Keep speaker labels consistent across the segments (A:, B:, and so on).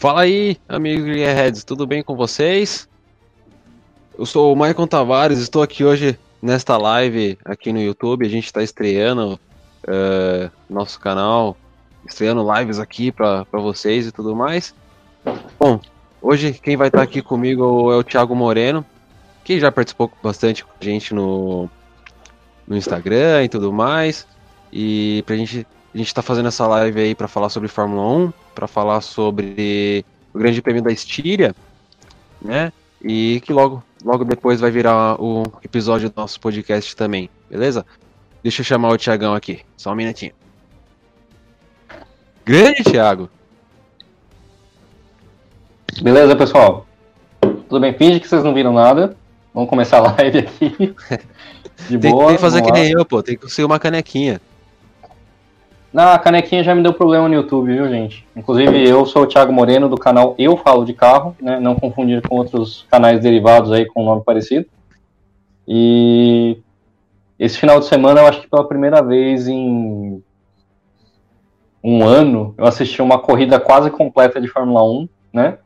A: Fala aí, amigos Gearheads, tudo bem com vocês? Eu sou o Maicon Tavares, estou aqui hoje nesta live aqui no YouTube. A gente está estreando uh, nosso canal, estreando lives aqui para vocês e tudo mais. Bom, hoje quem vai estar tá aqui comigo é o Thiago Moreno, que já participou bastante com a gente no, no Instagram e tudo mais. E pra gente, a gente tá fazendo essa live aí para falar sobre Fórmula 1 para falar sobre o Grande Prêmio da Estíria, né? E que logo, logo depois vai virar o episódio do nosso podcast também, beleza? Deixa eu chamar o Tiagão aqui, só um minutinho. Grande Thiago!
B: Beleza, pessoal? Tudo bem? Finge que vocês não viram nada. Vamos começar a live aqui.
A: De tem, boa. Tem que fazer que nem eu, pô. Tem que ser uma canequinha.
B: Na canequinha já me deu problema no YouTube, viu, gente? Inclusive, eu sou o Thiago Moreno, do canal Eu Falo de Carro, né? Não confundir com outros canais derivados aí com nome parecido. E esse final de semana, eu acho que pela primeira vez em um ano, eu assisti uma corrida quase completa de Fórmula 1, né?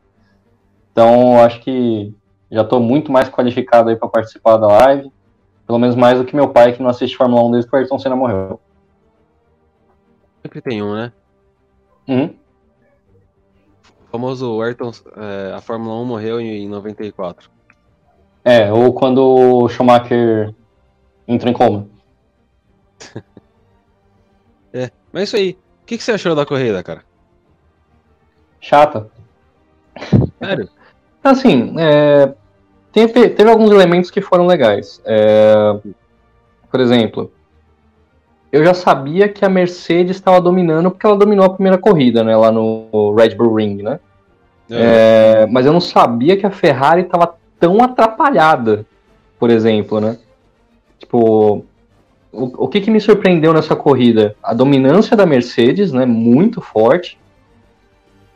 B: Então, acho que já estou muito mais qualificado aí para participar da live. Pelo menos mais do que meu pai, que não assiste Fórmula 1 desde que o Ayrton Senna morreu.
A: Sempre tem um, né?
B: Uhum.
A: O famoso Ayrton, é, a Fórmula 1 morreu em 94.
B: É, ou quando o Schumacher entrou em coma.
A: é, mas é isso aí. O que, que você achou da corrida, cara?
B: Chata.
A: Sério?
B: Assim, é, teve, teve alguns elementos que foram legais. É, por exemplo, eu já sabia que a Mercedes estava dominando porque ela dominou a primeira corrida, né? Lá no Red Bull Ring, né? É. É, mas eu não sabia que a Ferrari estava tão atrapalhada, por exemplo, né? Tipo, o, o que, que me surpreendeu nessa corrida? A dominância da Mercedes, né? Muito forte.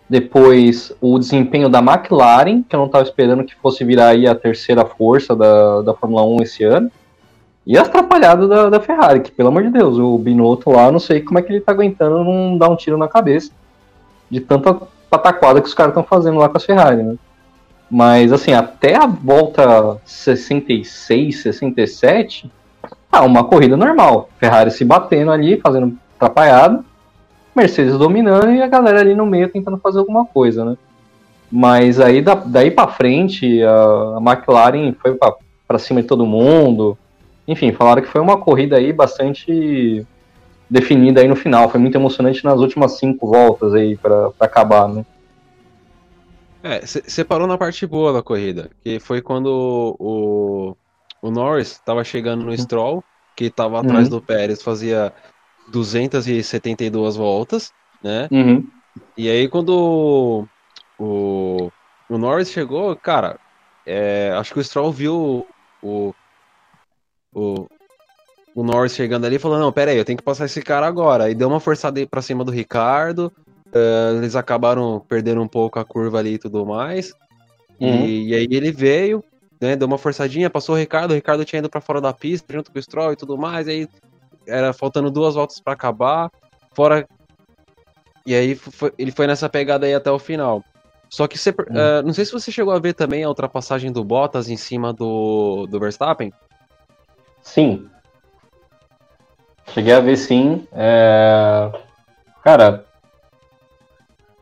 B: Depois, o desempenho da McLaren, que eu não estava esperando que fosse virar aí a terceira força da, da Fórmula 1 esse ano. E as atrapalhadas da, da, Ferrari, que pelo amor de Deus, o Binotto lá, não sei como é que ele tá aguentando não dar um tiro na cabeça de tanta pataquada que os caras estão fazendo lá com a Ferrari, né? Mas assim, até a volta 66, 67, ah, uma corrida normal. Ferrari se batendo ali, fazendo atrapalhada, Mercedes dominando e a galera ali no meio tentando fazer alguma coisa, né? Mas aí da, daí para frente, a, a McLaren foi para cima de todo mundo enfim, falaram que foi uma corrida aí bastante definida aí no final. Foi muito emocionante nas últimas cinco voltas aí para acabar, né?
A: É, você parou na parte boa da corrida, que foi quando o, o Norris estava chegando no uhum. Stroll, que estava atrás uhum. do Pérez, fazia 272 voltas, né?
B: Uhum.
A: E aí quando o, o Norris chegou, cara, é, acho que o Stroll viu o, o, o Norris chegando ali falando, não, pera aí, eu tenho que passar esse cara agora. E deu uma forçada pra cima do Ricardo. Uh, eles acabaram perdendo um pouco a curva ali e tudo mais. Uhum. E, e, aí ele veio, né? Deu uma forçadinha, passou o Ricardo, o Ricardo tinha ido para fora da pista junto com o Stroll e tudo mais. aí era faltando duas voltas para acabar. Fora. E aí foi, ele foi nessa pegada aí até o final. Só que você. Uh, não sei se você chegou a ver também a ultrapassagem do Bottas em cima do, do Verstappen.
B: Sim. Cheguei a ver sim. É... Cara,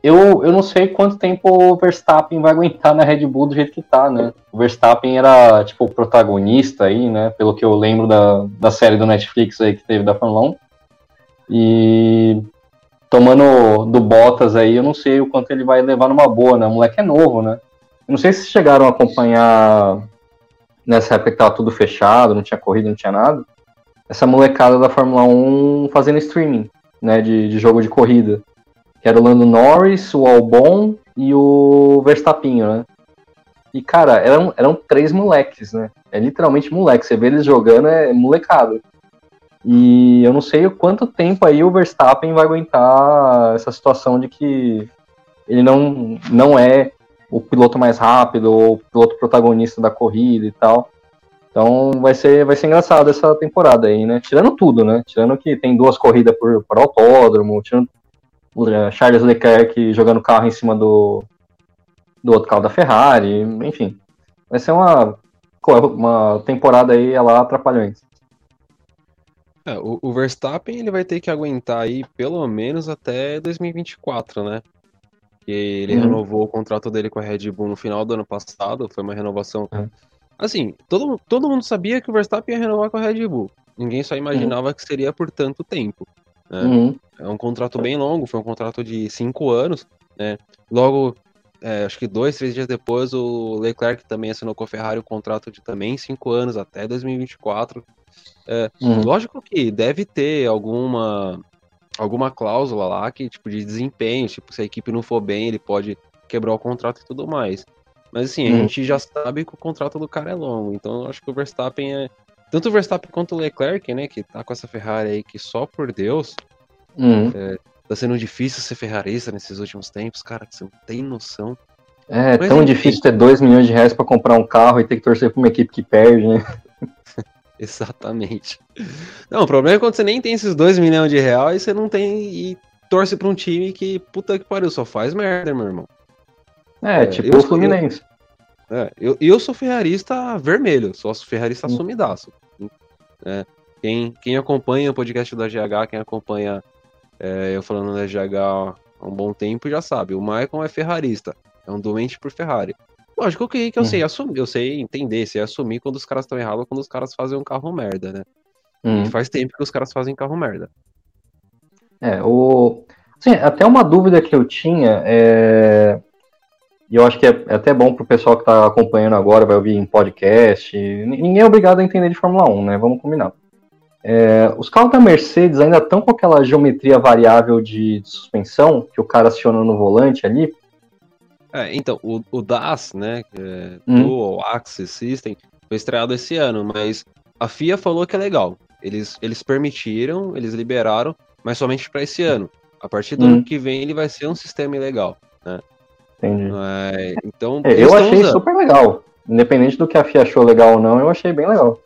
B: eu, eu não sei quanto tempo o Verstappen vai aguentar na Red Bull do jeito que tá, né? O Verstappen era, tipo, o protagonista aí, né? Pelo que eu lembro da, da série do Netflix aí que teve da Fórmula 1. E tomando do Bottas aí, eu não sei o quanto ele vai levar numa boa, né? O moleque é novo, né? Eu não sei se chegaram a acompanhar nessa época que tava tudo fechado, não tinha corrida, não tinha nada, essa molecada da Fórmula 1 fazendo streaming, né, de, de jogo de corrida. Que era o Lando Norris, o Albon e o Verstappen, né? E, cara, eram, eram três moleques, né? É literalmente moleque. Você vê eles jogando, é molecada. E eu não sei quanto tempo aí o Verstappen vai aguentar essa situação de que ele não, não é o piloto mais rápido ou o piloto protagonista da corrida e tal. Então vai ser, vai ser engraçado essa temporada aí, né? Tirando tudo, né? Tirando que tem duas corridas por, por autódromo, tirando o Charles Leclerc jogando carro em cima do, do outro carro da Ferrari, enfim. Vai ser uma, uma temporada aí lá atrapalhante.
A: É, o, Verstappen ele vai ter que aguentar aí pelo menos até 2024, né? Que ele uhum. renovou o contrato dele com a Red Bull no final do ano passado, foi uma renovação. Uhum. Assim, todo, todo mundo sabia que o Verstappen ia renovar com a Red Bull. Ninguém só imaginava uhum. que seria por tanto tempo. Né? Uhum. É um contrato bem longo, foi um contrato de cinco anos. Né? Logo, é, acho que dois, três dias depois, o Leclerc também assinou com a Ferrari o contrato de também cinco anos, até 2024. É, uhum. Lógico que deve ter alguma alguma cláusula lá que tipo de desempenho, tipo se a equipe não for bem, ele pode quebrar o contrato e tudo mais. Mas assim, uhum. a gente já sabe que o contrato do cara é longo, então eu acho que o Verstappen é tanto o Verstappen quanto o Leclerc, né, que tá com essa Ferrari aí que só por Deus uhum. é, tá sendo difícil ser ferrarista nesses últimos tempos, cara, você não tem noção.
B: É, Mas, tão difícil ter 2 milhões de reais para comprar um carro e ter que torcer pra uma equipe que perde, né?
A: Exatamente. Não, o problema é quando você nem tem esses 2 milhões de reais e você não tem e torce pra um time que, puta que pariu, só faz merda, meu irmão.
B: É, é tipo o Fluminense.
A: É, eu, eu sou ferrarista vermelho, sou ferrarista hum. sumidaço. É, quem, quem acompanha o podcast da GH, quem acompanha é, eu falando da GH há um bom tempo já sabe, o Michael é ferrarista, é um doente por Ferrari. Lógico que, que eu uhum. sei assumir, eu sei entender, sei assumir quando os caras estão errados quando os caras fazem um carro merda, né? Uhum. E faz tempo que os caras fazem carro merda.
B: É, o. Assim, até uma dúvida que eu tinha, é... e eu acho que é, é até bom pro pessoal que está acompanhando agora, vai ouvir em podcast. Ninguém é obrigado a entender de Fórmula 1, né? Vamos combinar. É, os carros da Mercedes ainda estão com aquela geometria variável de, de, suspensão que o cara aciona no volante ali.
A: É, então, o, o DAS, né, é, hum. Dual Axis System, foi estreado esse ano, mas a FIA falou que é legal. Eles, eles permitiram, eles liberaram, mas somente para esse ano. A partir do hum. ano que vem ele vai ser um sistema legal, né?
B: Entendi.
A: É, então,
B: é, eu achei usando. super legal. Independente do que a FIA achou legal ou não, eu achei bem legal.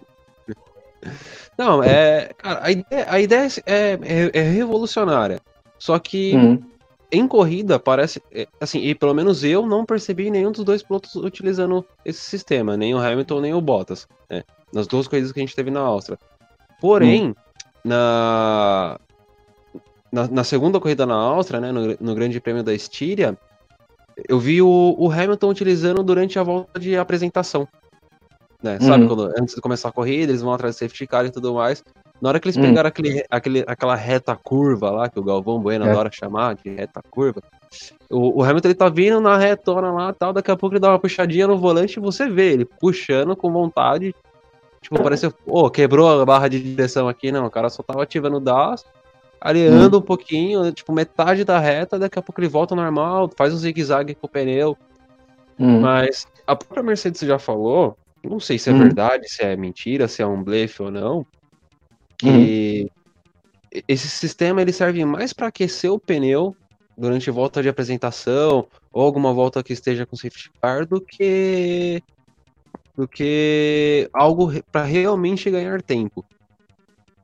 A: Não, é. Cara, a ideia, a ideia é, é, é revolucionária. Só que hum em corrida, parece. É, assim, e pelo menos eu não percebi nenhum dos dois pilotos utilizando esse sistema, nem o Hamilton nem o Bottas. Né, nas duas corridas que a gente teve na Áustria. Porém, hum. na, na, na, segunda corrida na Áustria, né, no, no Grande Prêmio da Estíria, eu vi o, o, Hamilton utilizando durante a volta de apresentação. Né? Sabe, uhum. quando, antes de começar a corrida, eles vão atrás do safety car e tudo mais. Na hora que eles hum. pegaram aquele, aquele, aquela reta curva lá, que o Galvão Bueno é. adora chamar de reta curva, o, o, Hamilton ele tá vindo na retona lá tal, daqui a pouco ele dá uma puxadinha no volante e você vê ele puxando com vontade. Tipo, parece, pô, quebrou a barra de direção aqui, não, o cara só tava ativando o DAS, areando hum. um pouquinho, tipo, metade da reta, daqui a pouco ele volta normal, faz um zigue-zague com o pneu. Hum. Mas a própria Mercedes já falou, não sei se é hum. verdade, se é mentira, se é um blefe ou não, que uhum. esse sistema ele serve mais para aquecer o pneu durante volta de apresentação ou alguma volta que esteja com safety car do que do que algo para realmente ganhar tempo.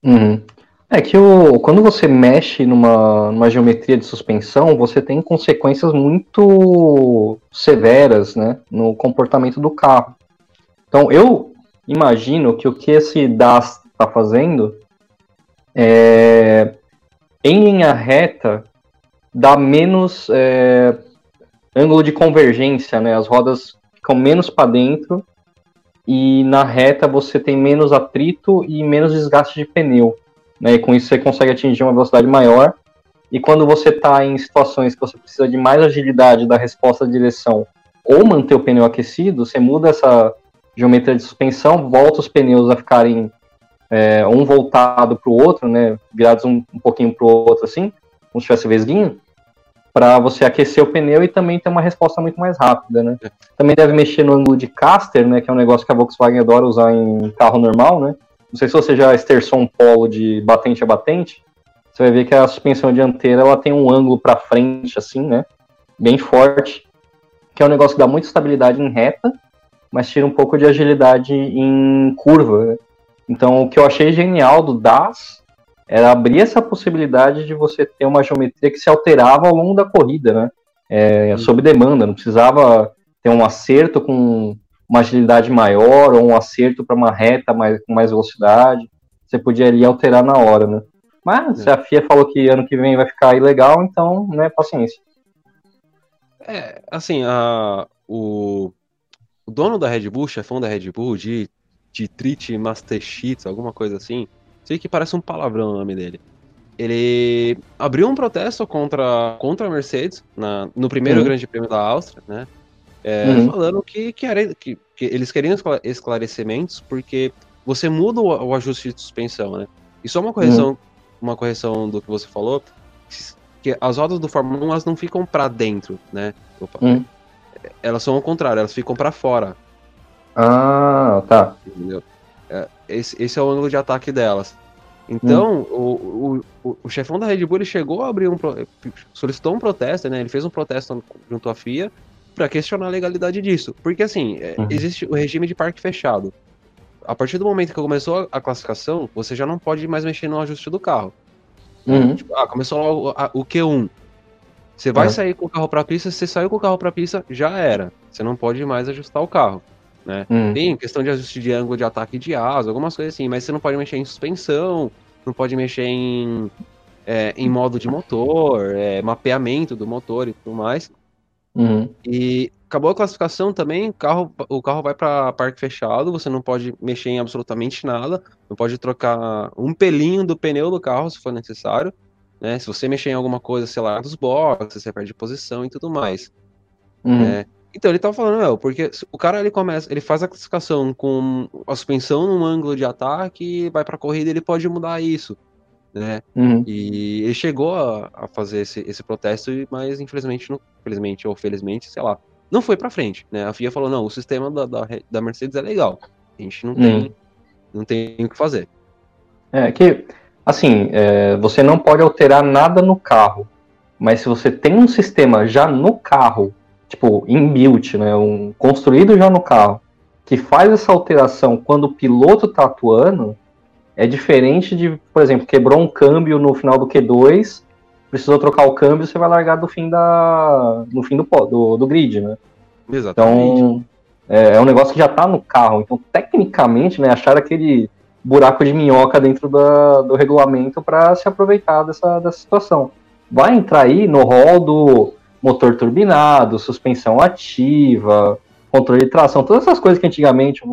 B: Uhum. É que o, quando você mexe numa, numa geometria de suspensão, você tem consequências muito severas né, no comportamento do carro. Então eu imagino que o que esse DAS está fazendo é, em linha reta dá menos é, ângulo de convergência, né? As rodas ficam menos para dentro e na reta você tem menos atrito e menos desgaste de pneu, né? E com isso você consegue atingir uma velocidade maior. E quando você está em situações que você precisa de mais agilidade da resposta de direção ou manter o pneu aquecido, você muda essa geometria de suspensão, volta os pneus a ficarem é, um voltado para o outro, né, virados um, um pouquinho para o outro assim, como se tivesse vesguinho, para você aquecer o pneu e também ter uma resposta muito mais rápida, né. Também deve mexer no ângulo de caster, né, que é um negócio que a Volkswagen adora usar em carro normal, né. Não sei se você já esterçou um polo de batente a batente, você vai ver que a suspensão dianteira ela tem um ângulo para frente, assim, né, bem forte, que é um negócio que dá muita estabilidade em reta, mas tira um pouco de agilidade em curva, né? Então, o que eu achei genial do DAS era abrir essa possibilidade de você ter uma geometria que se alterava ao longo da corrida, né? É, sob demanda, não precisava ter um acerto com uma agilidade maior ou um acerto para uma reta mais, com mais velocidade. Você podia ali alterar na hora, né? Mas se a FIA falou que ano que vem vai ficar ilegal, então, né, paciência.
A: É, assim, a, o, o dono da Red Bull, chefão da Red Bull, de, de Trit Master Sheets, alguma coisa assim, sei que parece um palavrão o nome dele. Ele abriu um protesto contra, contra a Mercedes na, no primeiro uhum. Grande Prêmio da Áustria, né? É, uhum. Falando que, que, era, que, que, eles queriam esclarecimentos porque você muda o, o ajuste de suspensão, né? E só uma correção uhum uma correção do que você falou, que as rodas do Fórmula 1 elas não ficam para dentro, né? Opa. Hum. Elas são ao contrário, elas ficam para fora.
B: Ah, tá.
A: Entendeu? É, esse, esse é o ângulo de ataque delas. Então, hum. o, o, o, chefão da Red Bull ele chegou a abrir um. solicitou um protesto, né? Ele fez um protesto junto à FIA para questionar a legalidade disso. Porque, assim, é, uhum. existe o regime de parque fechado a partir do momento que começou a classificação, você já não pode mais mexer no ajuste do carro. Uhum. Tipo, ah, começou o, a, o Q1. Você vai uhum. sair com o carro para pista, se você saiu com o carro para pista, já era. Você não pode mais ajustar o carro. Né? Uhum. Tem questão de ajuste de ângulo de ataque de asa, algumas coisas assim, mas você não pode mexer em suspensão, não pode mexer em, é, em modo de motor, é, mapeamento do motor e tudo mais. Uhum. E acabou a classificação também, o carro, o carro vai para parque fechado, você não pode mexer em absolutamente nada, não pode trocar um pelinho do pneu do carro se for necessário, né? Se você mexer em alguma coisa, sei lá, dos boxes, você perde posição e tudo mais. Uhum. Né? Então ele tava falando, meu, porque o cara ele começa, ele faz a classificação com a suspensão num ângulo de ataque, vai para corrida, ele pode mudar isso né? Uhum. E ele chegou a, a fazer esse, esse, protesto, mas infelizmente, não, infelizmente ou felizmente, sei lá, não foi para frente, né? A FIA falou, não, o sistema da, da, da Mercedes é legal, a gente não tem, uhum. não tem o que fazer.
B: É que, assim, é, você não pode alterar nada no carro, mas se você tem um sistema já no carro, tipo, inbuilt, né, um, construído já no carro, que faz essa alteração quando o piloto tá atuando, é diferente de, por exemplo, quebrou um câmbio no final do Q2, precisou trocar o câmbio, você vai largar do fim da, no fim do, do, do grid, né? Exatamente. Então, é, é, um negócio que já está no carro. Então, tecnicamente, né, achar aquele buraco de minhoca dentro da, do regulamento para se aproveitar dessa, dessa situação. Vai entrar aí no rol do motor turbinado, suspensão ativa, controle de tração, todas essas coisas que antigamente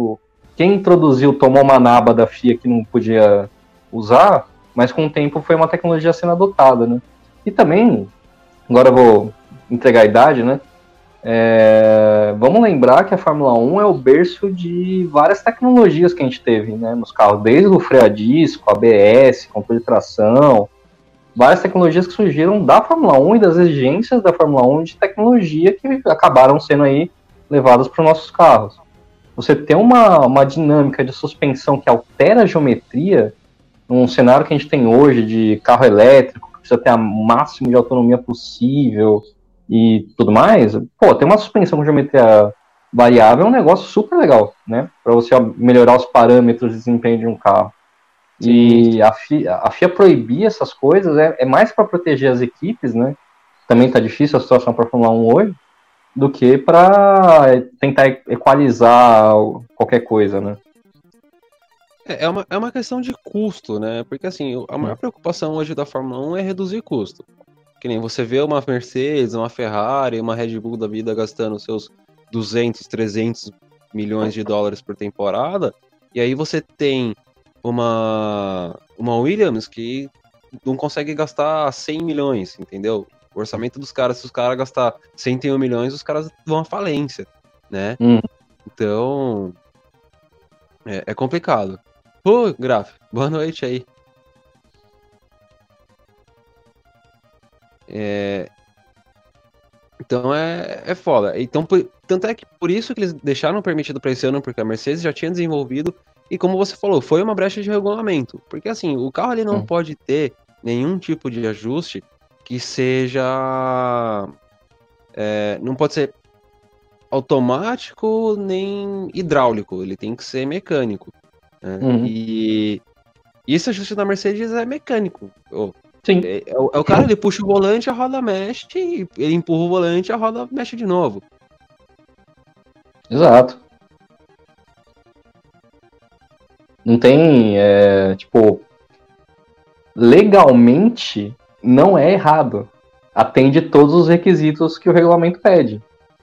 B: quem introduziu tomou uma naba da FIA que não podia usar, mas com o tempo foi uma tecnologia sendo adotada, né? E também, agora eu vou entregar a idade, né? É, vamos lembrar que a Fórmula 1 é o berço de várias tecnologias que a gente teve né, nos carros, desde o freio a disco, ABS, controle de tração, várias tecnologias que surgiram da Fórmula 1 e das exigências da Fórmula 1 de tecnologia que acabaram sendo aí levadas para os nossos carros você ter uma, uma dinâmica de suspensão que altera a geometria, num cenário que a gente tem hoje de carro elétrico, que precisa ter o máximo de autonomia possível e tudo mais, pô, ter uma suspensão com geometria variável é um negócio super legal, né? Para você melhorar os parâmetros de desempenho de um carro. Sim. E a FIA, a FIA proibir essas coisas é, é mais para proteger as equipes, né? Também tá difícil a situação para a Fórmula 1 hoje, do que para tentar equalizar qualquer coisa, né?
A: É, é uma, é uma questão de custo, né? Porque assim, a maior preocupação hoje da Fórmula 1 é reduzir custo. Que nem você vê uma Mercedes, uma Ferrari, uma Red Bull da vida gastando seus 200, 300 milhões de dólares por temporada, e aí você tem uma, uma Williams que não consegue gastar 100 milhões, entendeu? O orçamento dos caras, se os caras gastar 101 milhões, os caras vão à falência, né? Hum. Então, é, é, complicado. Ô, Graf, boa noite aí. É... Então é, é foda. Então, por, tanto é que por isso que eles deixaram permitido para esse ano, porque a Mercedes já tinha desenvolvido. E como você falou, foi uma brecha de regulamento. Porque assim, o carro ali não hum. pode ter nenhum tipo de ajuste que seja. É, não pode ser automático nem hidráulico, ele tem que ser mecânico. Né? Uhum. E, e esse ajuste da Mercedes é mecânico. Oh, Sim. É, é, o, é, o cara, ele puxa o volante, a roda mexe, ele empurra o volante, a roda mexe de novo.
B: Exato. Não tem, é, tipo, legalmente não é errado. Atende todos os requisitos que o regulamento pede.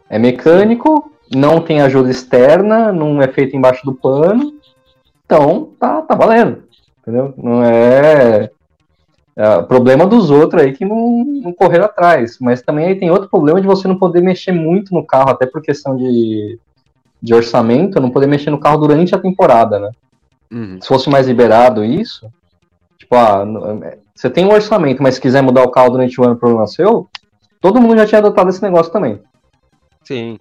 B: É mecânico, não tem ajuda externa, não é feito embaixo do pano. Então, tá, tá valendo. Entendeu? Não é, é problema dos outros aí que não, não correram atrás. Mas também aí tem outro problema de você não poder mexer muito no carro, até por questão de, de orçamento, não poder mexer no carro durante a temporada, né? Uhum. Se fosse mais liberado isso, tipo, ah, você tem um orçamento, mas se quiser mudar o carro durante o ano, problema seu, todo mundo já tinha adotado esse negócio também.
A: Sim.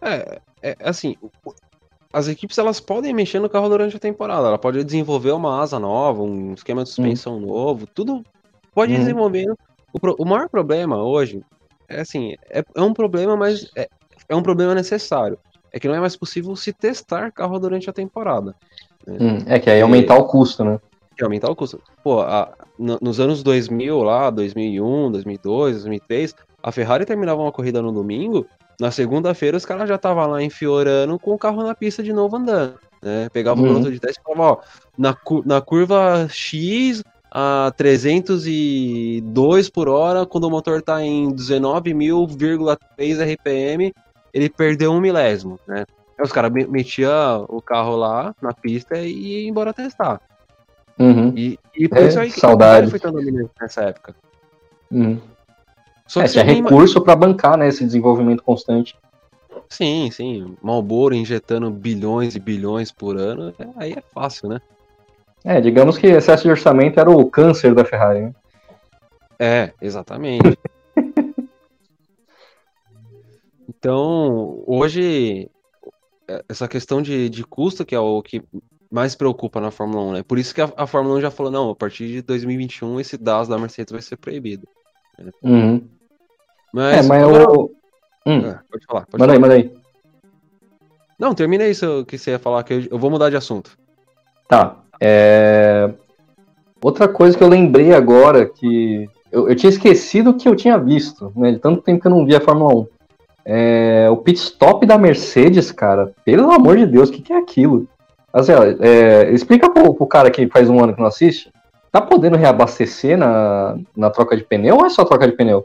A: É, é assim, as equipes elas podem mexer no carro durante a temporada. Ela pode desenvolver uma asa nova, um esquema de suspensão uhum. novo, tudo pode uhum. desenvolver. O, pro, o, maior problema hoje é assim, é, é um problema, mas é, é, um problema necessário. É que não é mais possível se testar carro durante a temporada.
B: Né? Hum, é que aí aumentar o custo, né?
A: É aumentar o custo. Pô, a, no, nos anos 2000 lá, 2001, 2002, 2003, a Ferrari terminava uma corrida no domingo, na segunda-feira, os caras já estavam lá enfiorando com o carro na pista de novo andando. Né? Pegava uhum. o piloto de teste e falava, ó, na, na curva X a 302 por hora, quando o motor tá em 19.000,3 RPM, ele perdeu um milésimo, né? Aí os caras metiam o carro lá na pista e iam embora testar.
B: Uhum.
A: E, e por
B: é,
A: isso aí que
B: saudade.
A: foi tão dominante nessa época.
B: Uhum. Só é, que é, recurso para bancar né, esse desenvolvimento constante.
A: Sim, sim. Malboro injetando bilhões e bilhões por ano, aí é fácil, né?
B: É, digamos que excesso de orçamento era o câncer da Ferrari. Né?
A: É, exatamente. Então, hoje, é, essa questão de, de custo, que é o que mais preocupa na Fórmula 1, né? Por isso que a, a Fórmula 1 já falou, não, a partir de 2021 esse DAS da Mercedes vai ser proibido.
B: Uhum.
A: Mas,
B: é, mas agora... eu. Hum. Ah, pode falar. Pode manda falar. aí, manda aí.
A: Não, termina isso que você ia falar, que eu vou mudar de assunto.
B: Tá. É... Outra coisa que eu lembrei agora, que eu, eu, tinha esquecido que eu tinha visto, né? De tanto tempo que eu não via a Fórmula 1. É... O pit stop da Mercedes, cara, pelo amor de Deus, o que, que é aquilo? Assim, é... explica pro, pro cara que faz um ano que não assiste. Tá podendo reabastecer na, na troca de pneu ou é só troca de pneu?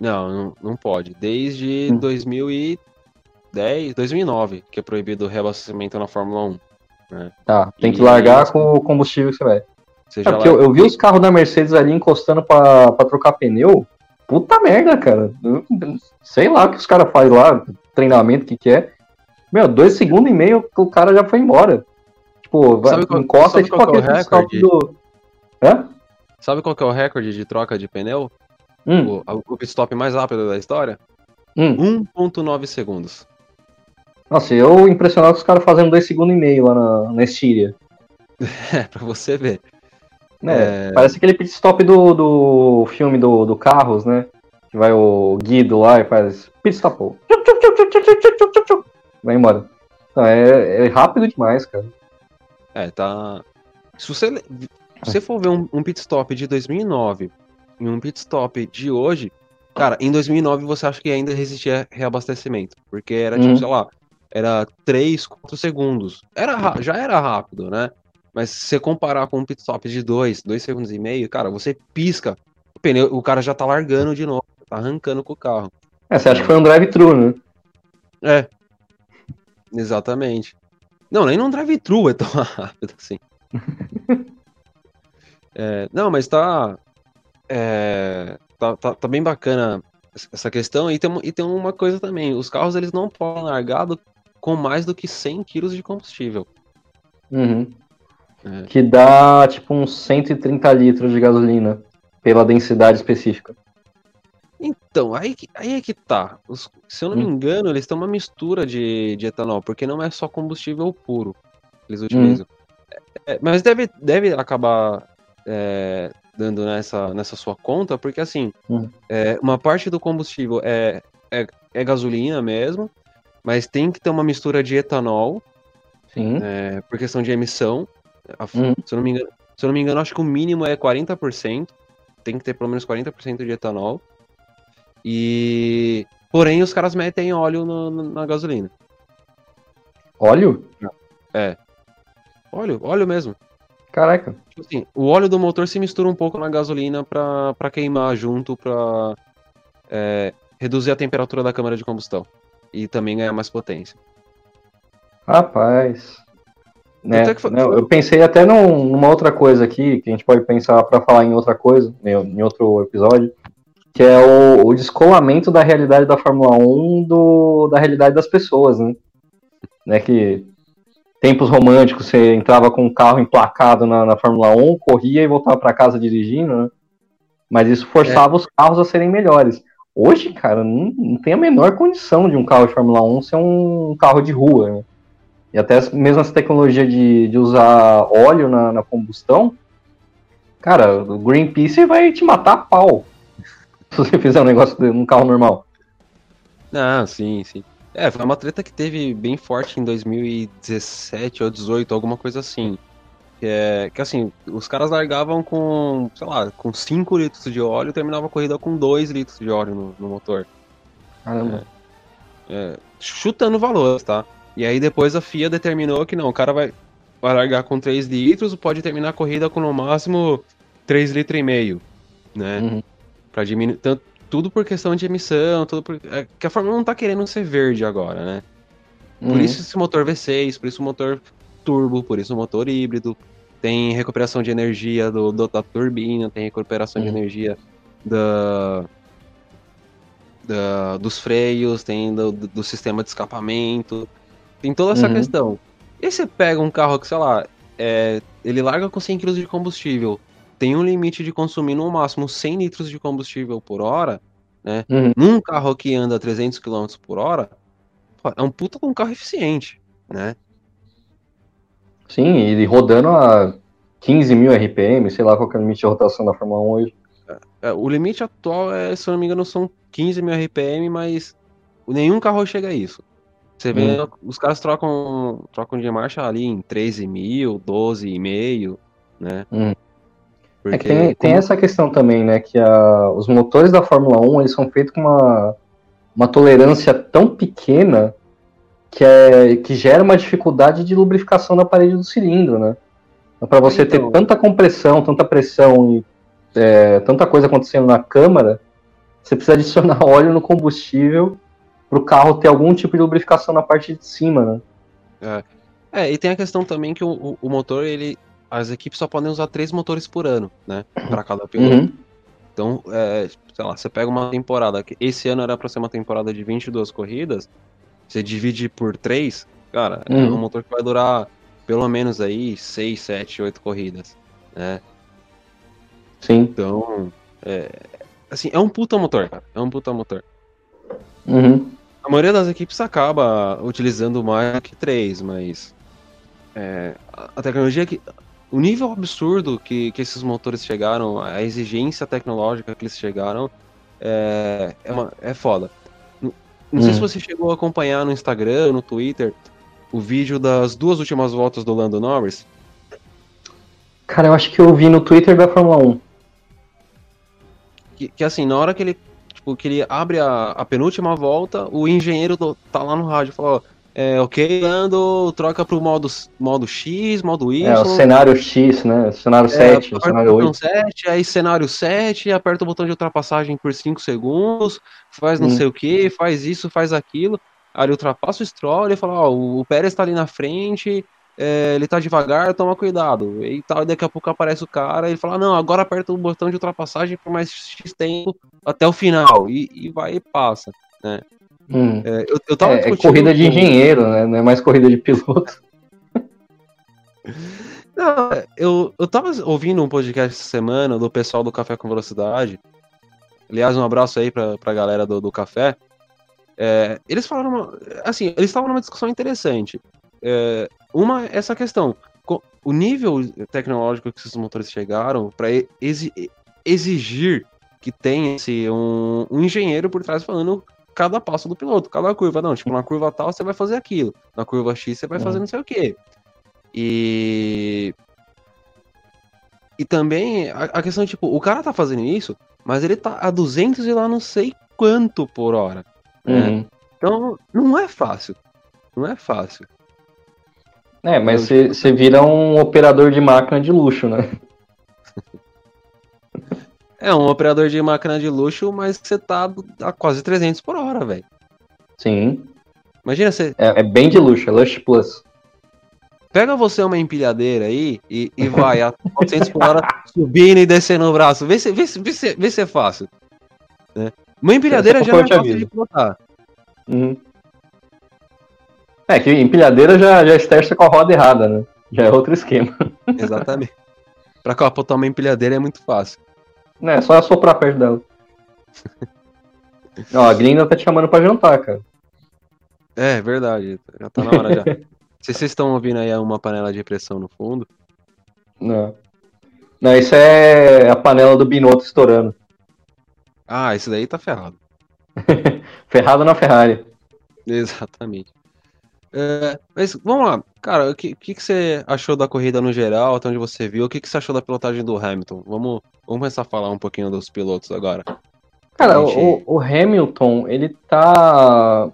A: Não, não, não pode. Desde hum. 2010, 2009, que é proibido o reabastecimento na Fórmula 1. Né?
B: Tá, tem e... que largar com o combustível que você vai. Você é, eu, eu, vi os carros da Mercedes ali encostando pra, pra trocar pneu. Puta merda, cara. Eu, sei lá o que os caras fazem lá, treinamento, o que, que é. Meu, dois segundos e meio o cara já foi embora. Tipo, vai, qual, encosta e tipo aquele é do.
A: Hã? Sabe qual que é o recorde de troca de pneu? Hum. O, o pit stop mais rápido da história? Hum. 1.9 segundos.
B: Nossa, eu impressionado com os caras fazendo 2 segundos e meio lá na, na Estíria.
A: É, pra você ver.
B: É, é... Parece aquele pit stop do, do filme do, do Carros, né? Que vai o Guido lá e faz pit stop. Vai embora. Então, é, é rápido demais, cara.
A: É, tá. Se você, se você for ver um, um pit stop de 2009 em um pit stop de hoje, cara, em 2009 você acha que ainda existia reabastecimento, porque era tipo, uhum. sei lá, era 3, 4 segundos. Era, já era rápido, né? Mas se você comparar com um pit stop de 2, 2 segundos e meio, cara, você pisca, o pneu, o cara já tá largando de novo, tá arrancando com o carro.
B: É, você acha que foi um drive-thru, né?
A: É. Exatamente. Não, nem num drive-thru é tão rápido assim. é, não, mas tá, é, tá, tá, tá, bem bacana essa questão. E tem, e tem uma coisa também: os carros eles não podem largar com mais do que 100 kg de combustível.
B: Uhum. É. Que dá tipo uns 130 litros de gasolina pela densidade específica.
A: Então, aí, aí é que tá. Os, se eu não hum. me engano, eles têm uma mistura de, de etanol, porque não é só combustível puro que eles utilizam. Hum. É, mas deve, deve acabar é, dando nessa, nessa sua conta, porque assim, hum. é, uma parte do combustível é, é, é, gasolina mesmo, mas tem que ter uma mistura de etanol,
B: Sim.
A: É, por questão de emissão. Hum. Se, eu não me engano, se eu não me engano, acho que o mínimo é 40%, tem que ter pelo menos 40% de etanol. E Porém, os caras metem óleo no- no- na gasolina.
B: Óleo?
A: Óleo, óleo mesmo.
B: Caraca.
A: Tipo assim, o óleo do motor se mistura um pouco na gasolina pra, pra queimar junto, pra é, reduzir a temperatura da câmara de combustão. E também ganhar mais potência.
B: Rapaz. Né?
A: Até que foi-
B: Não, eu pensei até num- numa outra coisa aqui, que a gente pode pensar pra falar em outra coisa, em outro episódio, que é o, o descolamento da realidade da Fórmula 1 do, da realidade das pessoas, né? né? Que tempos românticos, você entrava com um carro emplacado na, na Fórmula 1, corria e voltava pra casa dirigindo, né? Mas isso forçava os carros a serem melhores. Hoje, cara, não, não tem a menor condição de um carro de Fórmula 1 ser um carro de rua, né? E até mesmo essa tecnologia de, de usar óleo na, na combustão, cara, o Greenpeace vai te matar a pau se você fizer um negócio de um carro normal.
A: Ah, sim, sim. É, foi uma treta que teve bem forte em 2017 ou 18, alguma coisa assim. Que é que assim, os caras largavam com, sei lá, com 5 litros de óleo e terminava a corrida com 2 litros de óleo no, no motor.
B: Caramba.
A: É, chutando valores, tá? E aí depois a FIA determinou que não, o cara vai, vai largar com 3 litros, pode terminar a corrida com no máximo 3 litros e meio, né?
B: Uhum.
A: Pra diminuir, tanto, tudo por questão de emissão, tudo por, é, que a Fórmula 1 tá querendo ser verde agora, né? Por
B: Uhum.
A: isso esse motor V6, por isso o motor turbo, por isso o motor híbrido. Tem recuperação de energia do, do- da turbina, tem recuperação de
B: Uhum.
A: energia da, da- dos freios, tem do, do- do sistema de escapamento. Tem toda essa
B: Uhum.
A: questão. E você pega um carro que, sei lá, é, ele larga com 100 kg de combustível, tem um limite de consumir no máximo 100 litros de combustível por hora, né?
B: Uhum.
A: Num carro que anda 300 km por hora, é um puta um carro eficiente, né?
B: Sim, e rodando a 15 mil RPM, sei lá qual que é o limite de rotação da Fórmula 1 hoje.
A: É, o limite atual, é, se eu não me engano, são 15 mil RPM, mas nenhum carro chega a isso. Você vê, os caras trocam, trocam de marcha ali em 13 mil, 12,5, né?
B: Hum.
A: Porque
B: É que tem, tem essa questão também, né? Que a, os motores da Fórmula 1 eles são feitos com uma, uma tolerância tão pequena que, é, que gera uma dificuldade de lubrificação da parede do cilindro, né? Para você
A: Então.
B: ter tanta compressão, tanta pressão e é, tanta coisa acontecendo na câmara, você precisa adicionar óleo no combustível para o carro ter algum tipo de lubrificação na parte de cima, né?
A: É, e tem a questão também que o, o- o motor, ele. As equipes só podem usar três motores por ano, né? Pra cada piloto.
B: Uhum.
A: Então, é, sei lá, você pega uma temporada, que esse ano era pra ser uma temporada de 22 corridas, você divide por 3, cara, é
B: Uhum.
A: um motor que vai durar pelo menos aí 6, 7, 8 corridas, né?
B: Sim.
A: Então, é, assim, é um puta motor, cara, é um puta motor.
B: Uhum.
A: A maioria das equipes acaba utilizando mais que 3, mas é, a tecnologia que... O nível absurdo que, que esses motores chegaram, a exigência tecnológica que eles chegaram, é, é, uma, é foda. Não, não sei
B: Hum.
A: se você chegou a acompanhar no Instagram, no Twitter, o vídeo das duas últimas voltas do Lando Norris.
B: Cara, eu acho que eu vi no Twitter da Fórmula 1.
A: Que, que assim, na hora que ele, tipo, que ele abre a, a penúltima volta, o engenheiro do- tá lá no rádio e fala, ó, é, ok, Lando, troca pro modo, modo X, modo Y.
B: É, o cenário X, né? Cenário
A: É,
B: 7, o cenário
A: o botão
B: 8.
A: 7, aí cenário 7, aperta o botão de ultrapassagem por 5 segundos, faz não
B: Hum.
A: sei o que, faz isso, faz aquilo. Aí ele ultrapassa o Stroll, ele fala, ó, o Pérez tá ali na frente, é, ele tá devagar, toma cuidado. E tal, e daqui a pouco aparece o cara, ele fala, não, agora aperta o botão de ultrapassagem por mais X tempo até o final. E, e vai e passa.
B: Hum.
A: É, eu, eu tava
B: É, é corrida de engenheiro, né? Não é mais corrida de piloto.
A: Não, é, eu, eu tava ouvindo um podcast essa semana do pessoal do Café com Velocidade. Aliás, um abraço aí pra, pra galera do, do café. É, eles falaram, uma- assim, eles estavam numa discussão interessante. É, uma, essa questão, o nível tecnológico que esses motores chegaram para exigir que tenha esse, um, um engenheiro por trás falando cada passo do piloto, cada curva. Não, tipo, na curva tal você vai fazer aquilo, na curva X você vai fazer
B: Uhum.
A: não sei o quê. E. E também a, a questão, tipo, o cara tá fazendo isso, mas ele tá a 200 e lá não sei quanto por hora.
B: Uhum.
A: Então, não é fácil. Não é fácil.
B: É, mas você vira um operador de máquina de luxo, né?
A: É um operador de máquina de luxo, mas você tá a quase 300 por hora, velho.
B: Sim.
A: Imagina você.
B: É, é, bem de luxo, é Lush Plus.
A: Pega você uma empilhadeira aí e, e vai a 400 por hora subindo e descendo o braço. Vê se, vê se, vê se, vê se é fácil. Né? Uma empilhadeira já não é fácil de pilotar.
B: Uhum. É que empilhadeira já, já esterça com a roda errada, né? Já é outro esquema.
A: Exatamente. pra capotar uma empilhadeira é muito fácil.
B: É, só soprar perto dela. Ó, a Glinda tá te chamando pra jantar, cara.
A: É, verdade. Já tá na hora já. Se vocês estão ouvindo aí uma panela de pressão no fundo.
B: Não. Não, isso é a panela do Binotto estourando.
A: Ah, isso daí tá ferrado.
B: ferrado na Ferrari.
A: Exatamente. É, mas vamos lá, cara, o que, que, que, você achou da corrida no geral, até onde você viu? O que, que você achou da pilotagem do Hamilton? Vamos, vamos começar a falar um pouquinho dos pilotos agora.
B: Cara, gente... o, o, Hamilton, ele tá.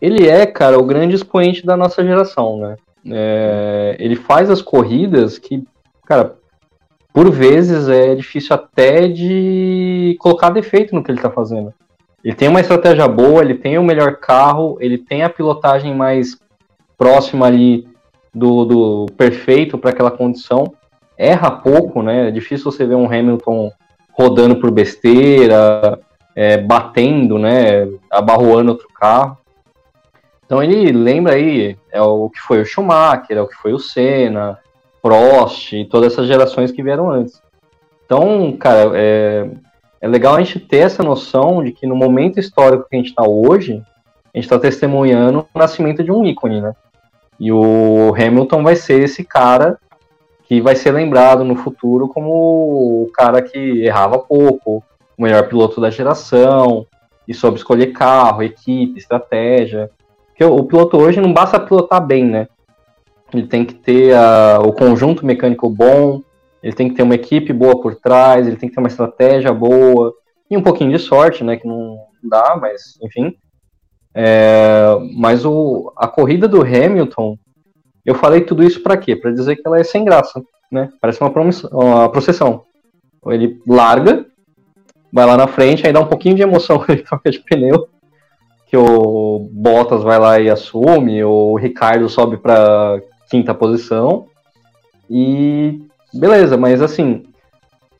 B: Ele é, cara, o grande expoente da nossa geração, né? É, ele faz as corridas que, cara, por vezes é difícil até de colocar defeito no que ele tá fazendo. Ele tem uma estratégia boa, ele tem o melhor carro, ele tem a pilotagem mais próxima ali do, do perfeito para aquela condição. Erra pouco, né? É difícil você ver um Hamilton rodando por besteira, é, batendo, né? Abarroando outro carro. Então ele lembra aí, é o que foi o Schumacher, é o que foi o Senna, Prost e todas essas gerações que vieram antes. Então, cara, é, é legal a gente ter essa noção de que no momento histórico que a gente está hoje, a gente está testemunhando o nascimento de um ícone, né? E o Hamilton vai ser esse cara que vai ser lembrado no futuro como o cara que errava pouco, o melhor piloto da geração, e soube escolher carro, equipe, estratégia. Porque o, piloto hoje não basta pilotar bem, né? Ele tem que ter a, o conjunto mecânico bom, ele tem que ter uma equipe boa por trás, ele tem que ter uma estratégia boa e um pouquinho de sorte, né? Que não dá, mas enfim. É, mas o, a corrida do Hamilton, eu falei tudo isso para quê? Para dizer que ela é sem graça, né? Parece uma, uma processão. Ele larga, vai lá na frente, aí dá um pouquinho de emoção ele troca de pneu, que o Bottas vai lá e assume, o Ricardo sobe para quinta posição e beleza, mas assim,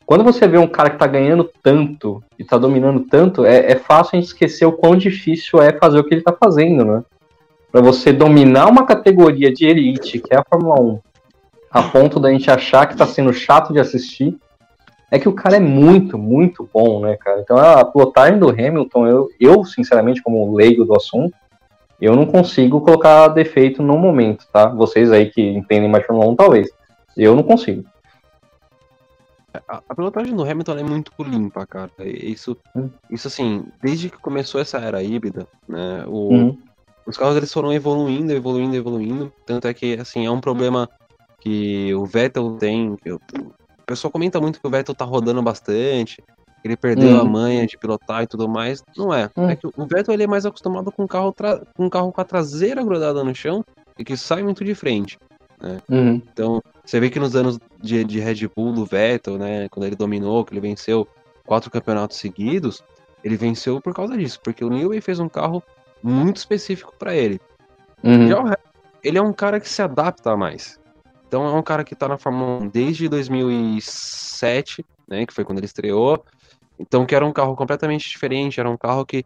B: quando você vê um cara que tá ganhando tanto e tá dominando tanto, é, é fácil a gente esquecer o quão difícil é fazer o que ele tá fazendo, né? Pra você dominar uma categoria de elite, que é a Fórmula 1, a ponto da gente achar que tá sendo chato de assistir, é que o cara é muito, muito bom, né, cara? Então a pilotagem do Hamilton, eu, eu sinceramente, como leigo do assunto, eu não consigo colocar defeito no momento, tá? Vocês aí que entendem mais Fórmula 1, talvez. Eu não consigo.
A: A, a pilotagem do Hamilton é muito limpa, cara. Isso, hum. isso assim, desde que começou essa era híbrida, né? O, uhum. Os carros eles foram evoluindo, evoluindo, evoluindo. Tanto é que, assim, é um problema que o Vettel tem. Eu, o pessoal comenta muito que o Vettel tá rodando bastante, ele perdeu a manha de pilotar e tudo mais. Não é. É que o Vettel ele é mais acostumado com um carro, com um carro com a traseira grudada no chão e que sai muito de frente. Né? Uhum. Então, você vê que nos anos de, de Red Bull do Vettel, né, quando ele dominou, que ele venceu quatro campeonatos seguidos, ele venceu por causa disso, porque o Newey fez um carro muito específico para ele. Uhum. Já ele é um cara que se adapta mais. Então é um cara que tá na Fórmula 1 desde 2007, né, que foi quando ele estreou. Então que era um carro completamente diferente, era um carro que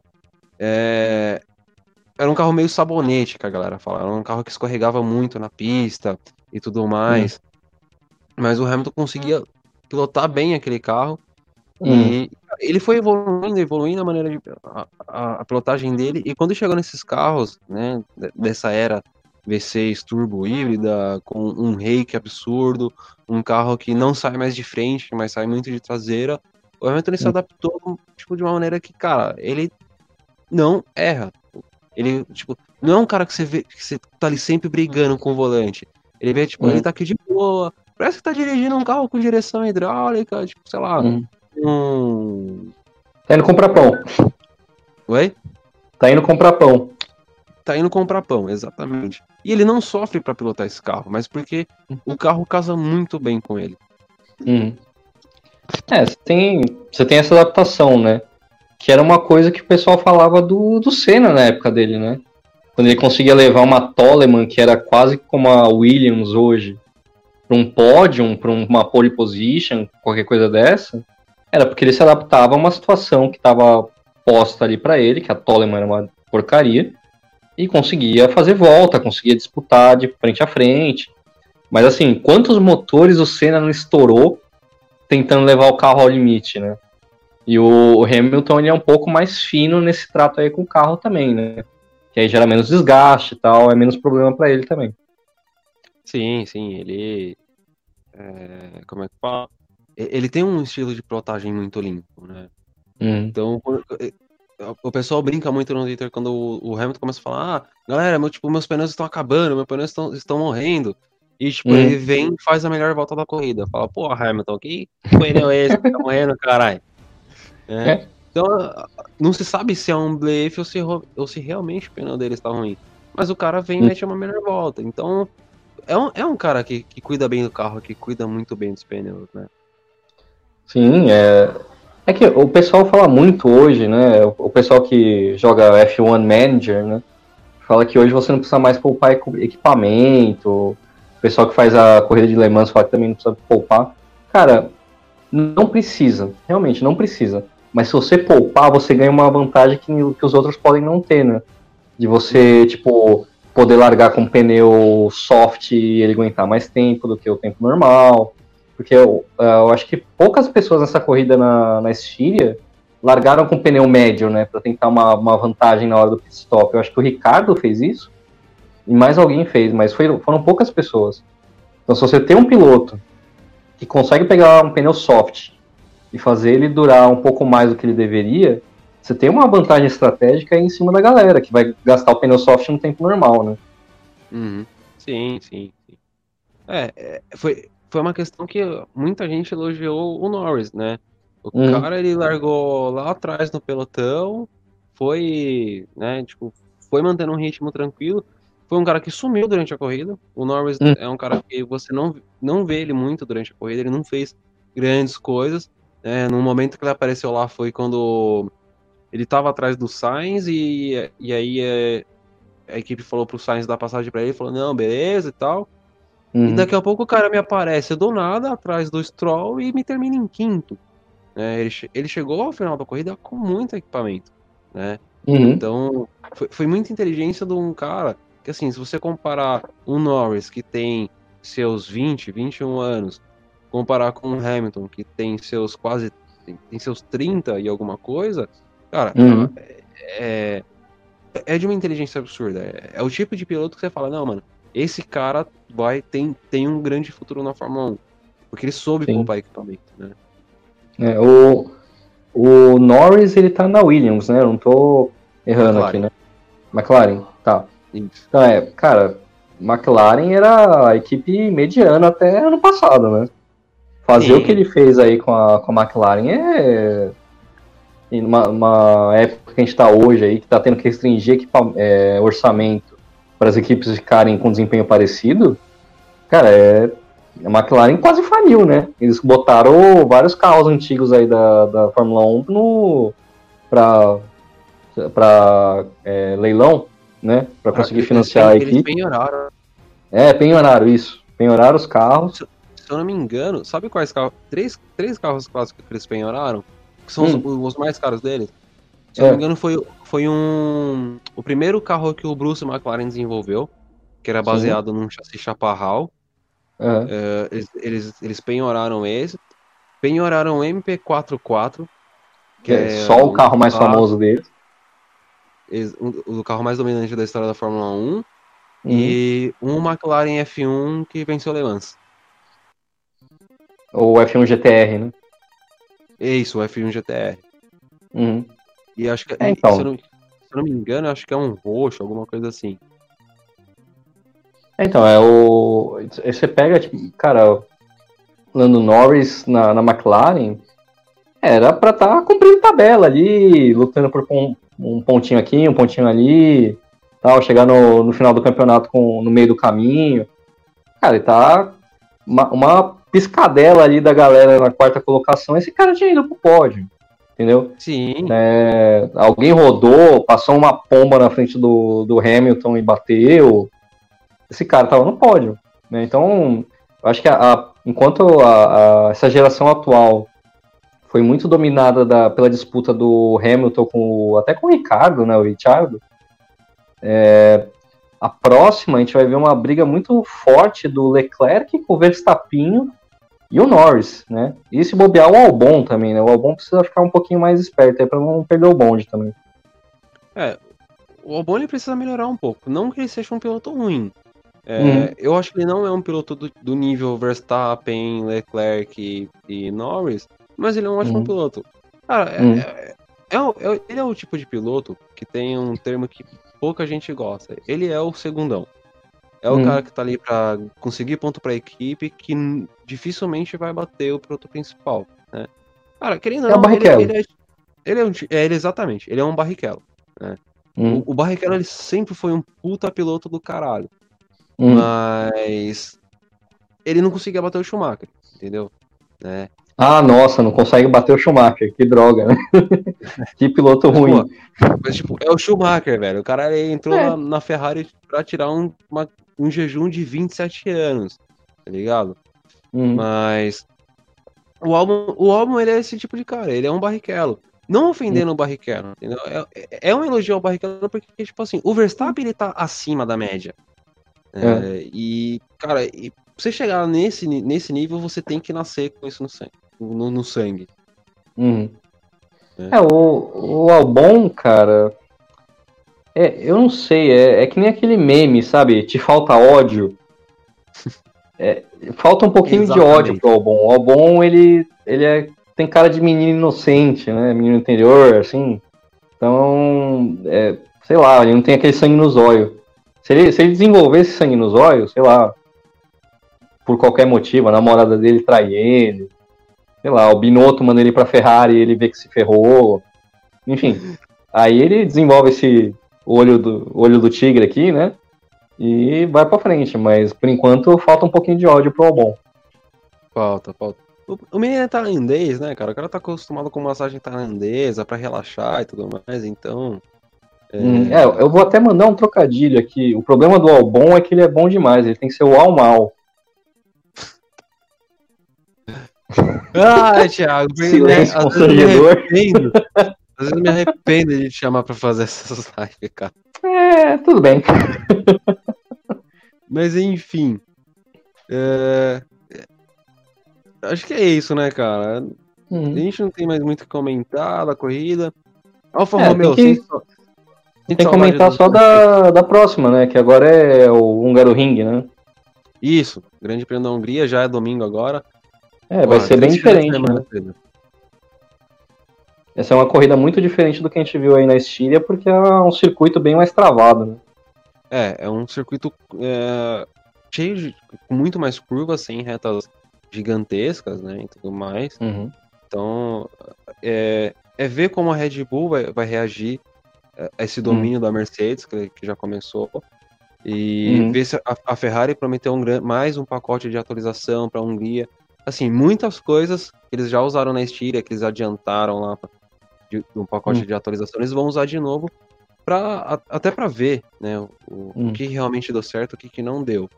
A: é, era um carro meio sabonete, que a galera fala. Era um carro que escorregava muito na pista e tudo mais. Mas o Hamilton conseguia pilotar bem aquele carro. Hum. E ele foi evoluindo, evoluindo a maneira de. A, a, a, pilotagem dele. E quando chegou nesses carros, né? Dessa era V6 turbo híbrida, com um rake absurdo, um carro que não sai mais de frente, mas sai muito de traseira. O Hamilton ele hum. se adaptou tipo, de uma maneira que, cara, ele não erra. Ele, tipo, não é um cara que você vê que você tá ali sempre brigando com o volante. Ele vê, tipo, uhum. ele tá aqui de boa. Parece que tá dirigindo um carro com direção hidráulica, tipo, sei lá. Uhum. Um.
B: Tá indo comprar pão.
A: Oi?
B: Tá indo comprar pão.
A: Tá indo comprar pão, exatamente. E ele não sofre para pilotar esse carro, mas porque o carro casa muito bem com ele.
B: Uhum. É, você tem, você tem essa adaptação, né? Que era uma coisa que o pessoal falava do, do Senna na época dele, né? Quando ele conseguia levar uma Toleman, que era quase como a Williams hoje, para um pódio, para uma pole position, qualquer coisa dessa, era porque ele se adaptava a uma situação que estava posta ali para ele, que a Toleman era uma porcaria, e conseguia fazer volta, conseguia disputar de frente a frente. Mas assim, quantos motores o Senna não estourou tentando levar o carro ao limite, né? E o Hamilton ele é um pouco mais fino nesse trato aí com o carro também, né? Que aí gera menos desgaste e tal, é menos problema para ele também.
A: Sim, sim, ele. É, como é que fala? Ele tem um estilo de pilotagem muito limpo, né? Hum. Então, o pessoal brinca muito no Twitter quando o Hamilton começa a falar: ah, galera, meu, tipo, meus pneus estão acabando, meus pneus estão, estão morrendo. E, tipo, hum. ele vem e faz a melhor volta da corrida. Fala, pô, Hamilton, que pneu é esse que tá morrendo, caralho? É. É. Então, não se sabe se é um blefe ou se, ou se realmente o pneu dele está ruim. Mas o cara vem e hum. mete uma melhor volta. Então, é um, é um cara que, que cuida bem do carro, que cuida muito bem dos pneus, né?
B: Sim, é. É que o pessoal fala muito hoje, né? O pessoal que joga F1 Manager, né? Fala que hoje você não precisa mais poupar equipamento, o pessoal que faz a corrida de Le Mans fala que também não precisa poupar. Cara, não precisa, realmente não precisa. Mas se você poupar, você ganha uma vantagem que, que os outros podem não ter, né? De você, tipo, poder largar com pneu soft e ele aguentar mais tempo do que o tempo normal. Porque eu, eu acho que poucas pessoas nessa corrida na, na Estíria largaram com pneu médio, né? Pra tentar uma, uma vantagem na hora do pit stop. Eu acho que o Ricardo fez isso. E mais alguém fez, mas foi, foram poucas pessoas. Então, se você tem um piloto que consegue pegar um pneu soft e fazer ele durar um pouco mais do que ele deveria, você tem uma vantagem estratégica em cima da galera, que vai gastar o pneu soft no tempo normal, né?
A: Uhum. Sim, sim, sim. É, é, foi, foi uma questão que muita gente elogiou o Norris, né? O uhum. cara, ele largou lá atrás no pelotão, foi, né, tipo, foi mantendo um ritmo tranquilo, foi um cara que sumiu durante a corrida. O Norris hum. é um cara que você não, não vê ele muito durante a corrida, ele não fez grandes coisas. É, no momento que ele apareceu lá foi quando ele estava atrás do Sainz e, e aí é, a equipe falou pro Sainz dar passagem para ele, falou, não, beleza e tal. Uhum. E daqui a pouco o cara me aparece do nada atrás do Stroll e me termina em quinto. É, ele, ele chegou ao final da corrida com muito equipamento, né? Uhum. Então, foi, foi muita inteligência de um cara que assim, se você comparar o Norris, que tem seus 20, 21 anos, comparar com o Hamilton, que tem seus quase tem seus 30 e alguma coisa, cara, uhum. é, é, é, de uma inteligência absurda. É, é, o tipo de piloto que você fala, não, mano, esse cara vai tem, tem um grande futuro na Fórmula 1. Porque ele soube Sim. poupar equipamento, né?
B: É, o, o Norris, ele tá na Williams, né? Eu não tô errando McLaren. aqui, né? McLaren, tá. Então, é, cara, McLaren era a equipe mediana até ano passado, né? Fazer Sim. o que ele fez aí com a, com a McLaren é. Em uma, uma época que a gente está hoje aí, que está tendo que restringir é, orçamento para as equipes ficarem com desempenho parecido, cara, é, a McLaren quase faliu, né? Eles botaram vários carros antigos aí da, da Fórmula 1 no, para é, leilão né? Para conseguir financiar eles, a equipe. Eles penhoraram. É, penhoraram isso. Penhoraram os carros.
A: Se, se, eu não me engano, sabe quais carros? Três, três carros clássicos que eles penhoraram, que são hum. os, os, mais caros deles. Se eu não me é. engano, foi, foi um. O primeiro carro que o Bruce McLaren desenvolveu, que era baseado Sim. num chassi chaparral. Uhum. Uh, eles, eles, eles penhoraram esse. Penhoraram o MP44.
B: Que é, é só o carro mais carro. famoso deles
A: o carro mais dominante da história da Fórmula 1 uhum. e um McLaren F1 que venceu Le Mans.
B: Ou F1 GTR, né?
A: É isso, o F1 GTR.
B: Uhum.
A: E acho que, é, então. se, eu não, se eu não me engano, acho que é um roxo, alguma coisa assim.
B: É, então, é o. Você pega, tipo, cara, Lando Norris na, na McLaren, Era pra estar tá cumprindo tabela ali, lutando por um, um, pontinho aqui, um pontinho ali, tal, chegar no, no final do campeonato com, no meio do caminho. Cara, ele tá uma, uma piscadela ali da galera na quarta colocação, esse cara tinha ido pro pódio. Entendeu?
A: Sim.
B: É, alguém rodou, passou uma pomba na frente do, do Hamilton e bateu. Esse cara tava no pódio. Né? Então, acho que a, a, enquanto a, essa geração atual foi muito dominada da, pela disputa do Hamilton com até com o Ricardo, né? O Richard. É, a próxima a gente vai ver uma briga muito forte do Leclerc com o Verstappen e o Norris, né? E se bobear o Albon também, né? O Albon precisa ficar um pouquinho mais esperto aí pra não perder o bonde também.
A: É, o Albon ele precisa melhorar um pouco. Não que ele seja um piloto ruim. É, uhum. Eu acho que ele não é um piloto do, do nível Verstappen, Leclerc e, e, Norris, mas ele é um ótimo uhum. piloto. Cara, é, uhum. é, é, é, ele é o tipo de piloto que tem um termo que pouca gente gosta. Ele é o segundão. É o hum. cara que tá ali pra conseguir ponto pra equipe que dificilmente vai bater o piloto principal, né? Cara, querendo ou
B: é não, ele,
A: ele, é, ele é, um, é ele, exatamente, ele é um Barrichello, né? Hum. O, o Barrichello ele sempre foi um puta piloto do caralho. Hum. Mas ele não conseguia bater o Schumacher, entendeu? Né?
B: Ah, nossa, não consegue bater o Schumacher, que droga, né? que piloto ruim.
A: Mas, tipo, é o Schumacher, velho. O cara entrou é. na, na, Ferrari pra tirar um, uma, um jejum de 27 anos, tá ligado? Hum. Mas o álbum, o álbum ele é esse tipo de cara, ele é um barrichello. Não ofendendo hum. o Barrichello, entendeu? É, é um elogio ao Barrichello porque, tipo assim, o Verstappen ele tá acima da média. É. É, e, cara, e pra você chegar nesse, nesse nível, você tem que nascer com isso no sangue no, no sangue.
B: Uhum. É. é, o, o Albon, cara. É, eu não sei, é, é que nem aquele meme, sabe? Te falta ódio. É, falta um pouquinho Exatamente. de ódio pro Albon. O Albon, ele, ele é, tem cara de menino inocente, né? Menino interior, assim. Então, é, sei lá, ele não tem aquele sangue nos olhos. Se ele, se ele desenvolvesse sangue nos olhos, sei lá, por qualquer motivo, a namorada dele trai ele, sei lá, o Binotto manda ele pra Ferrari e ele vê que se ferrou. Enfim, aí ele desenvolve esse olho do, olho do tigre aqui, né? E vai pra frente, mas por enquanto falta um pouquinho de ódio pro Albon.
A: Falta, falta. O, o menino é tailandês, né, cara? O cara tá acostumado com massagem tailandesa pra relaxar e tudo mais, então.
B: É... Hum, é, eu vou até mandar um trocadilho aqui. O problema do Albon é que ele é bom demais, ele tem que ser o Almal.
A: Ah, Thiago, Silêncio às vezes, vezes me arrependo de te chamar pra fazer essas lives, cara.
B: É, tudo bem.
A: Mas enfim. É... Acho que é isso, né, cara? Uhum. A gente não tem mais muito que comentar da corrida.
B: Alfa é, Romeo, tem que, só... tem que comentar só da, da próxima, né? Que agora é o Húngaro Ring, né?
A: Isso, Grande Prêmio da Hungria, já é domingo agora.
B: É, vai ser bem diferente. Né? Essa é uma corrida muito diferente do que a gente viu aí na Estíria, porque é um circuito bem mais travado, né?
A: É, é um circuito é, cheio de. muito mais curvas, sem retas gigantescas, né? E tudo mais. Uhum. Então, é, é, ver como a Red Bull vai, vai reagir a esse domínio uhum. da Mercedes, que, que, já começou. E uhum. ver se a, a Ferrari prometeu um, mais um pacote de atualização para a Hungria assim, muitas coisas que eles já usaram na Styria, que eles adiantaram lá de, um pacote hum. de atualização, eles vão usar de novo para até para ver, né, o, hum. o, que realmente deu certo, o que, que não deu.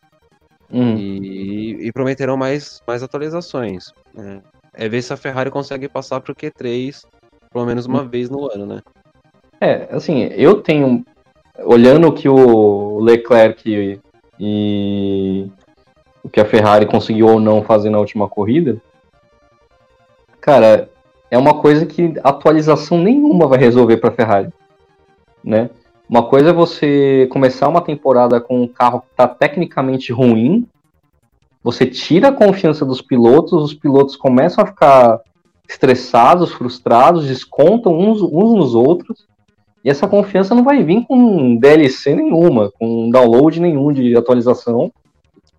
A: Hum. E, e, prometerão mais, mais atualizações. Né? É ver se a Ferrari consegue passar pro Q3 pelo menos uma hum. vez no ano, né?
B: É, assim, eu tenho. Olhando o que o Leclerc e, o que a Ferrari conseguiu ou não fazer na última corrida, cara, é uma coisa que atualização nenhuma vai resolver para a Ferrari, né? Uma coisa é você começar uma temporada com um carro que está tecnicamente ruim, você tira a confiança dos pilotos, os pilotos começam a ficar estressados, frustrados, descontam uns, uns nos outros, e essa confiança não vai vir com DLC nenhuma, com download nenhum de atualização,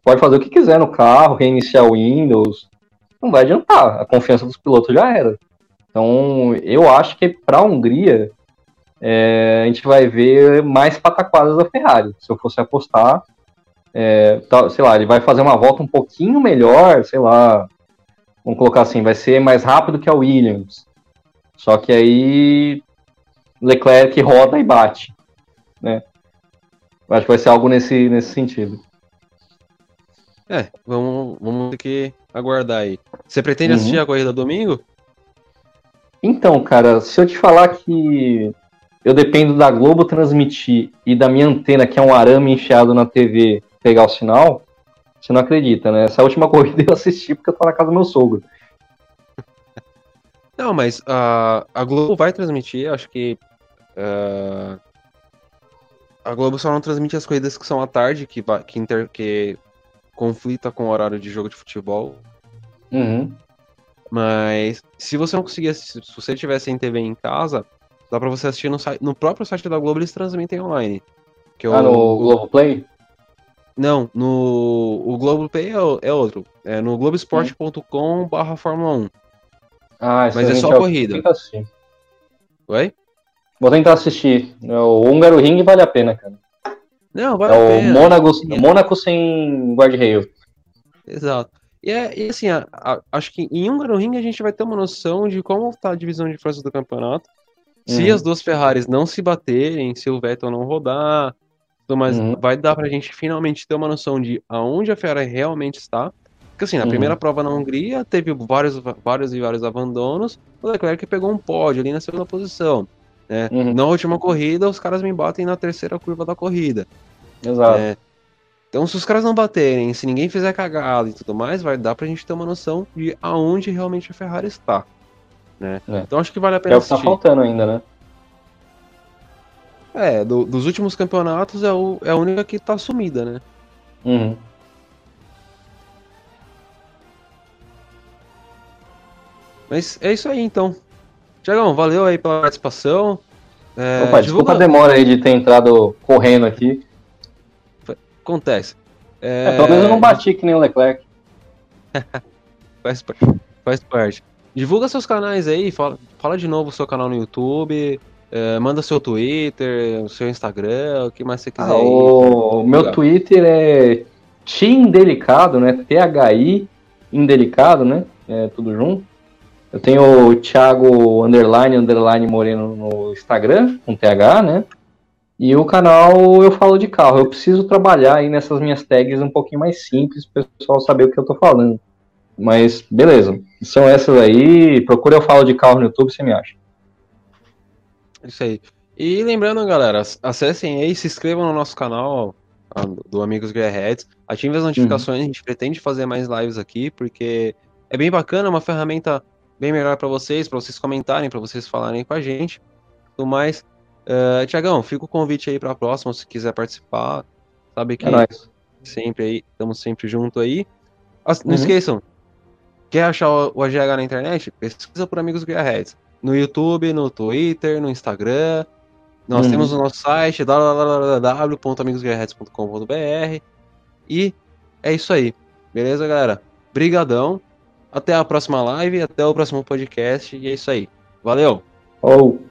B: pode fazer o que quiser no carro, reiniciar o Windows. Não vai adiantar. A confiança dos pilotos já era. Então, eu acho que para a Hungria, é, a gente vai ver mais pataquadas da Ferrari. Se eu fosse apostar, é, tá, sei lá, ele vai fazer uma volta um pouquinho melhor, sei lá, vamos colocar assim, vai ser mais rápido que a Williams. Só que aí Leclerc roda e bate, né? Eu acho que vai ser algo nesse, nesse sentido.
A: É, vamos, vamos ter que aguardar aí. Você pretende uhum. assistir a corrida domingo?
B: Então, cara, se eu te falar que eu dependo da Globo transmitir e da minha antena, que é um arame enfiado na TV, pegar o sinal, você não acredita, né? Essa última corrida eu assisti porque eu tô na casa do meu sogro.
A: Não, mas uh, a Globo vai transmitir, acho que. Uh, a Globo só não transmite as corridas que são à tarde, que, que, inter, que conflita com o horário de jogo de futebol.
B: Uhum.
A: Mas se você não conseguir assistir, se você tiver sem TV em casa, dá pra você assistir no, no próprio site da Globo, eles transmitem online.
B: Que é ah, no Globo Play?
A: Não, no o Globoplay é, é outro. É no globesport.com barra Fórmula 1.
B: Ah,
A: Mas é só a corrida.
B: Vou tentar assistir.
A: Oi?
B: Vou tentar assistir. O Húngaro Ring vale a pena, cara.
A: Não, vale
B: é
A: a pena.
B: o Mônaco, Mônaco sem guarda-rail.
A: Exato. E, é, e assim, a, a, acho que em Húngaro Ring a gente vai ter uma noção de como tá a divisão de forças do campeonato. Se uhum. as duas Ferraris não se baterem, se o Vettel não rodar, mas uhum. vai dar pra gente finalmente ter uma noção de aonde a Ferrari realmente está. Porque assim, na uhum. primeira prova na Hungria teve vários, vários e vários abandonos, o Leclerc pegou um pódio ali na segunda posição. Né? Uhum. Na última corrida, os caras me batem na terceira curva da corrida.
B: Exato. É,
A: então, se os caras não baterem, se ninguém fizer cagada e tudo mais, vai dar pra gente ter uma noção de aonde realmente a Ferrari está. Né? É. Então acho que vale a pena
B: É o que tá faltando ainda, né?
A: É, do, dos últimos campeonatos é, o, é a única que tá sumida, né?
B: Uhum.
A: Mas é isso aí então. Tiagão, valeu aí pela participação.
B: É, Opa, desculpa a demora aí de ter entrado correndo aqui.
A: Acontece.
B: É... é pelo menos eu não bati que nem o Leclerc.
A: faz, faz parte. Divulga seus canais aí, fala, fala de novo o seu canal no YouTube, é, manda seu Twitter, seu Instagram, o que mais você quiser. Ah,
B: o meu Twitter é Tim Delicado, né? T-H-I Indelicado, né? É tudo junto. Eu tenho o Thiago Underline Underline Moreno no Instagram, com TH, né? E o canal eu falo de carro. Eu preciso trabalhar aí nessas minhas tags um pouquinho mais simples para o pessoal saber o que eu tô falando. Mas beleza, são essas aí. Procura eu falo de carro no YouTube, você me acha.
A: Isso aí. E lembrando, galera, acessem aí, se inscrevam no nosso canal do Amigos Gearheads, ativem as notificações, uhum. a gente pretende fazer mais lives aqui, porque é bem bacana, uma ferramenta bem melhor para vocês, para vocês comentarem, para vocês falarem com a gente. Tudo mais. Uh, Tiagão, fica o convite aí para a próxima, se quiser participar. Sabe que é sempre aí, estamos sempre junto aí. Não uhum. esqueçam, quer achar o AGH na internet? Pesquisa por Amigos Gearheads no YouTube, no Twitter, no Instagram. Nós uhum. temos o nosso site www.amigosguerretes.com.br e é isso aí. Beleza, galera? Brigadão. Até a próxima live, até o próximo podcast e é isso aí. Valeu.
B: Oh.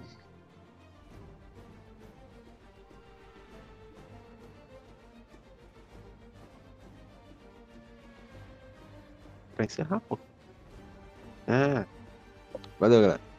A: Pra encerrar, pô. Ah. Valeu, galera.